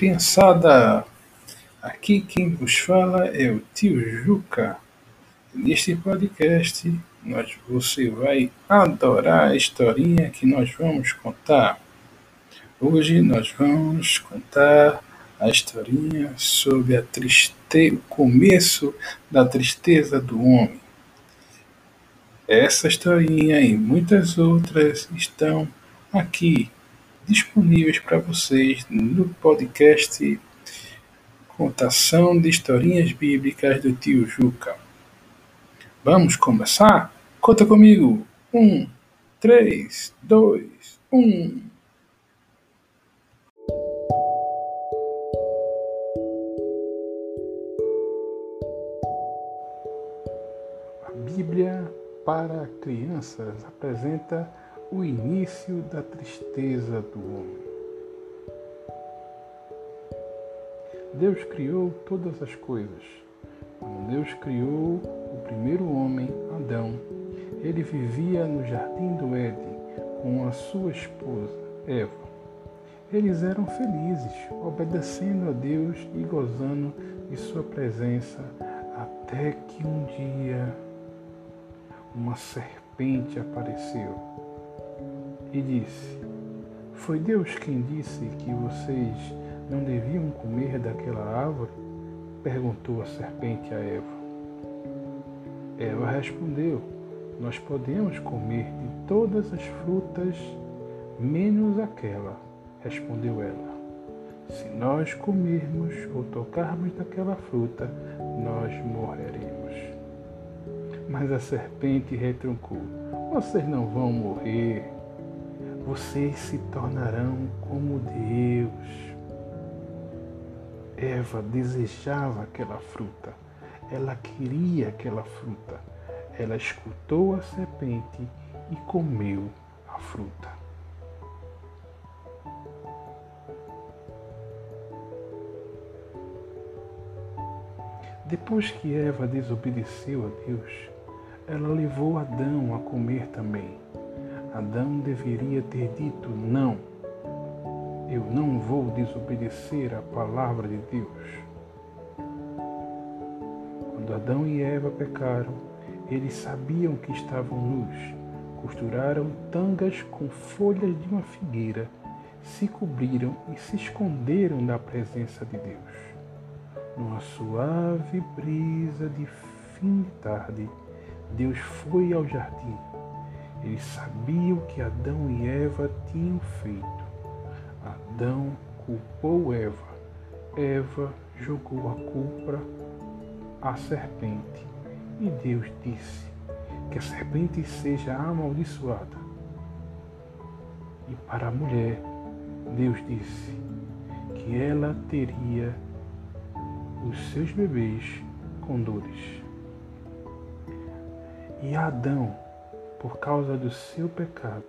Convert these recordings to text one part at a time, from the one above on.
criançada! Aqui quem vos fala é o tio Juca. Neste podcast, nós, você vai adorar a historinha que nós vamos contar. Hoje nós vamos contar a historinha sobre a triste... o começo da tristeza do homem. Essa historinha e muitas outras estão aqui disponíveis para vocês no podcast Contação de Historinhas Bíblicas do Tio Juca. Vamos começar? Conta comigo! Um, três, dois, um. A Bíblia para crianças apresenta o início da tristeza do homem. Deus criou todas as coisas. Quando Deus criou o primeiro homem, Adão, ele vivia no jardim do Éden com a sua esposa, Eva. Eles eram felizes, obedecendo a Deus e gozando de sua presença, até que um dia uma serpente apareceu e disse: Foi Deus quem disse que vocês não deviam comer daquela árvore? perguntou a serpente a Eva. Eva respondeu: Nós podemos comer de todas as frutas, menos aquela, respondeu ela. Se nós comermos ou tocarmos daquela fruta, nós morreremos. Mas a serpente retrucou: Vocês não vão morrer vocês se tornarão como Deus. Eva desejava aquela fruta, ela queria aquela fruta. Ela escutou a serpente e comeu a fruta. Depois que Eva desobedeceu a Deus, ela levou Adão a comer também. Adão deveria ter dito não. Eu não vou desobedecer à palavra de Deus. Quando Adão e Eva pecaram, eles sabiam que estavam nus, costuraram tangas com folhas de uma figueira, se cobriram e se esconderam da presença de Deus. Numa suave brisa de fim de tarde, Deus foi ao jardim eles sabiam que Adão e Eva tinham feito. Adão culpou Eva. Eva jogou a culpa à serpente. E Deus disse que a serpente seja amaldiçoada. E para a mulher, Deus disse que ela teria os seus bebês com dores. E Adão por causa do seu pecado,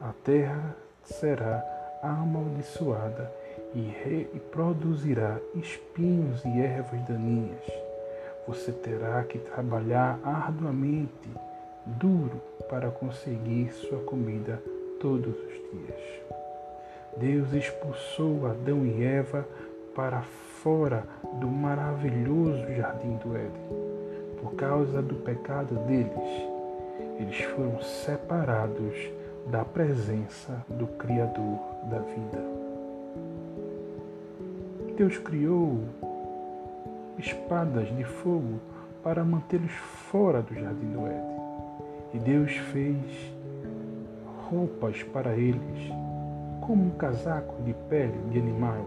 a terra será amaldiçoada e produzirá espinhos e ervas daninhas. Você terá que trabalhar arduamente, duro, para conseguir sua comida todos os dias. Deus expulsou Adão e Eva para fora do maravilhoso jardim do Éden. Por causa do pecado deles, eles foram separados da presença do Criador da vida. Deus criou espadas de fogo para mantê-los fora do jardim do Éden. E Deus fez roupas para eles, como um casaco de pele de animal,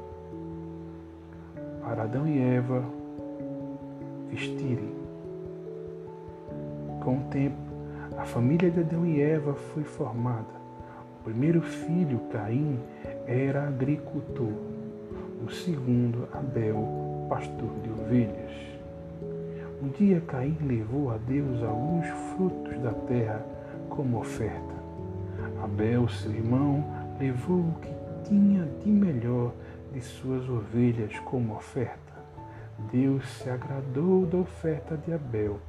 para Adão e Eva vestirem. Com o tempo, a família de Adão e Eva foi formada. O primeiro filho, Caim, era agricultor. O segundo, Abel, pastor de ovelhas. Um dia Caim levou a Deus alguns frutos da terra como oferta. Abel, seu irmão, levou o que tinha de melhor de suas ovelhas como oferta. Deus se agradou da oferta de Abel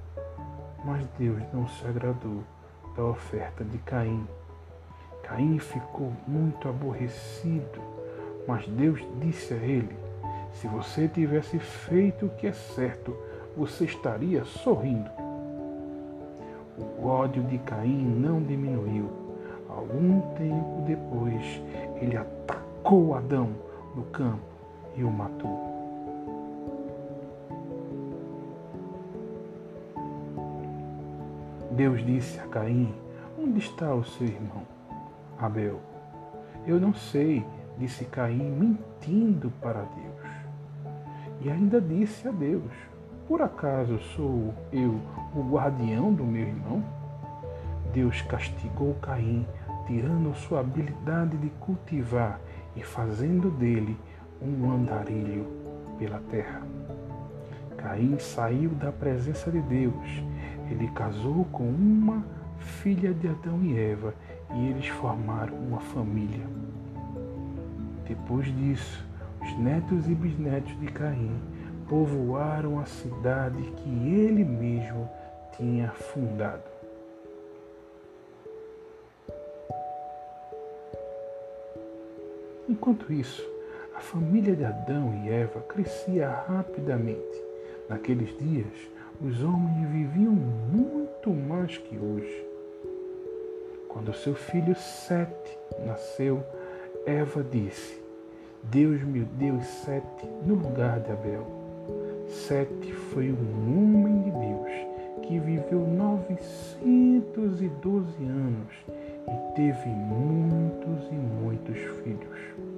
mas Deus não se agradou da oferta de Caim. Caim ficou muito aborrecido, mas Deus disse a ele: Se você tivesse feito o que é certo, você estaria sorrindo. O ódio de Caim não diminuiu. Algum tempo depois, ele atacou Adão no campo e o matou. Deus disse a Caim: Onde está o seu irmão? Abel. Eu não sei, disse Caim, mentindo para Deus. E ainda disse a Deus: Por acaso sou eu o guardião do meu irmão? Deus castigou Caim, tirando sua habilidade de cultivar e fazendo dele um andarilho pela terra. Caim saiu da presença de Deus ele casou com uma filha de Adão e Eva e eles formaram uma família. Depois disso, os netos e bisnetos de Caim povoaram a cidade que ele mesmo tinha fundado. Enquanto isso, a família de Adão e Eva crescia rapidamente. Naqueles dias, os homens viviam muito mais que hoje. Quando seu filho Sete nasceu, Eva disse: Deus me deu Sete no lugar de Abel. Sete foi um homem de Deus que viveu 912 anos e teve muitos e muitos filhos.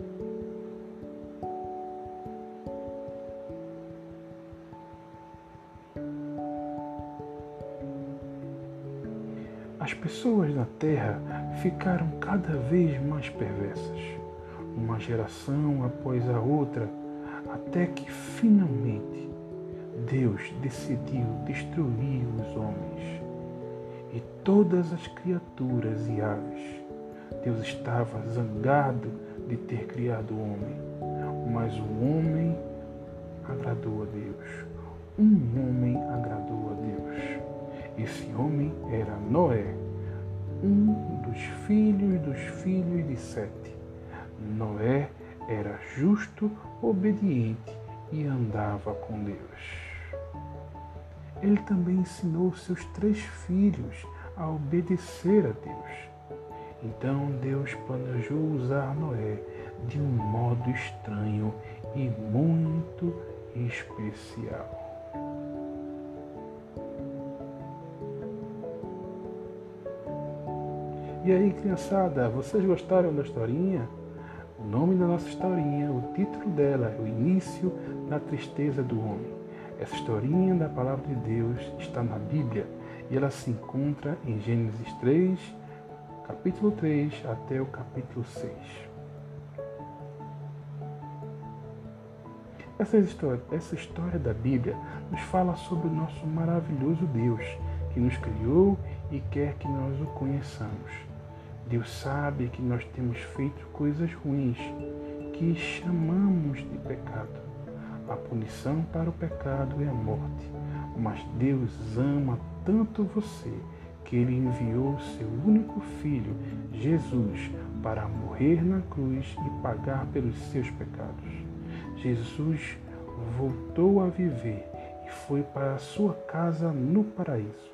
As pessoas na Terra ficaram cada vez mais perversas, uma geração após a outra, até que finalmente Deus decidiu destruir os homens e todas as criaturas e aves. Deus estava zangado de ter criado o homem, mas o homem agradou a Deus. Um homem agradou a Deus. Esse homem era Noé, um dos filhos dos filhos de Sete. Noé era justo, obediente e andava com Deus. Ele também ensinou seus três filhos a obedecer a Deus. Então Deus planejou usar Noé de um modo estranho e muito especial. E aí, criançada, vocês gostaram da historinha? O nome da nossa historinha, o título dela é O Início da Tristeza do Homem. Essa historinha da Palavra de Deus está na Bíblia e ela se encontra em Gênesis 3, capítulo 3 até o capítulo 6. Essa história, essa história da Bíblia nos fala sobre o nosso maravilhoso Deus que nos criou e quer que nós o conheçamos. Deus sabe que nós temos feito coisas ruins, que chamamos de pecado. A punição para o pecado é a morte, mas Deus ama tanto você que ele enviou seu único filho, Jesus, para morrer na cruz e pagar pelos seus pecados. Jesus voltou a viver e foi para a sua casa no paraíso.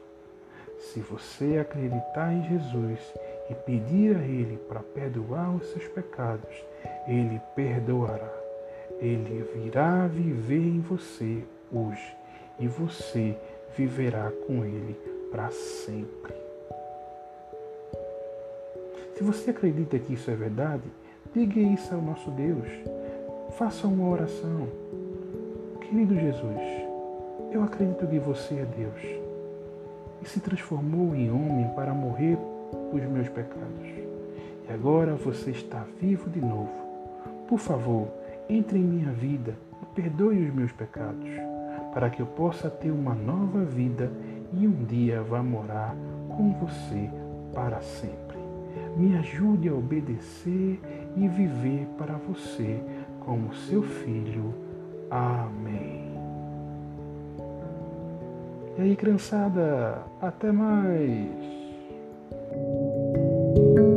Se você acreditar em Jesus e pedir a Ele para perdoar os seus pecados, Ele perdoará. Ele virá viver em você hoje e você viverá com Ele para sempre. Se você acredita que isso é verdade, diga isso ao nosso Deus. Faça uma oração. Querido Jesus, eu acredito que você é Deus e se transformou em homem para morrer os meus pecados. E agora você está vivo de novo. Por favor, entre em minha vida e perdoe os meus pecados, para que eu possa ter uma nova vida e um dia vá morar com você para sempre. Me ajude a obedecer e viver para você como seu filho. Amém. E aí, criançada, até mais! Thank you.